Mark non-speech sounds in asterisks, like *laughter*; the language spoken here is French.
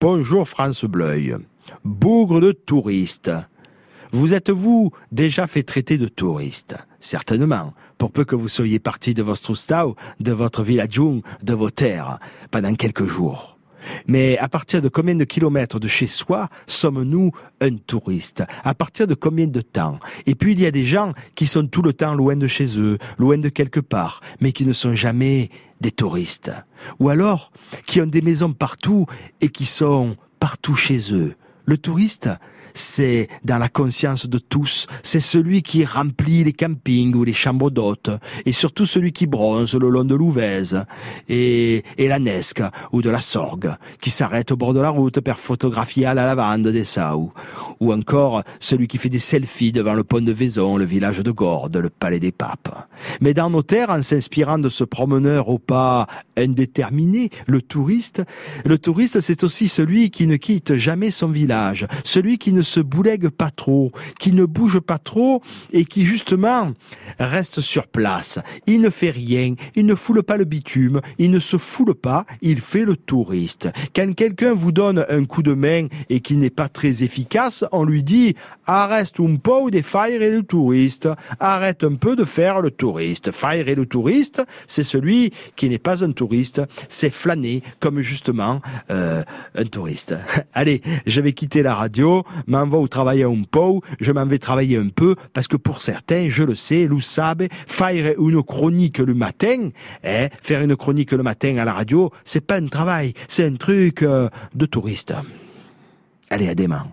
Bonjour France Bleuil. Bougre de touristes. Vous êtes-vous déjà fait traiter de touriste? Certainement, pour peu que vous soyez parti de votre stau, de votre village, de vos terres, pendant quelques jours. Mais à partir de combien de kilomètres de chez soi sommes-nous un touriste? À partir de combien de temps? Et puis il y a des gens qui sont tout le temps loin de chez eux, loin de quelque part, mais qui ne sont jamais des touristes. Ou alors qui ont des maisons partout et qui sont partout chez eux. Le touriste, c'est dans la conscience de tous, c'est celui qui remplit les campings ou les chambres d'hôtes, et surtout celui qui bronze le long de l'Ouvèze, et, et la Nesque ou de la Sorgue, qui s'arrête au bord de la route pour photographier à la lavande des Saous, ou encore celui qui fait des selfies devant le pont de Vaison, le village de Gordes, le palais des papes. Mais dans nos terres, en s'inspirant de ce promeneur au pas indéterminé, le touriste, le touriste c'est aussi celui qui ne quitte jamais son village, celui qui ne se boulègue pas trop, qui ne bouge pas trop et qui justement reste sur place. Il ne fait rien, il ne foule pas le bitume, il ne se foule pas, il fait le touriste. Quand quelqu'un vous donne un coup de main et qui n'est pas très efficace, on lui dit arrête un peu de faire le touriste, arrête un peu de faire le touriste. Faire le touriste, c'est celui qui n'est pas un touriste, c'est flâner comme justement euh, un touriste. *laughs* Allez, je vais quitter la radio, m'en vais travailler un peu, je m'en vais travailler un peu, parce que pour certains, je le sais, vous savez, faire une chronique le matin, hein, faire une chronique le matin à la radio, c'est pas un travail, c'est un truc euh, de touriste. Allez, à demain.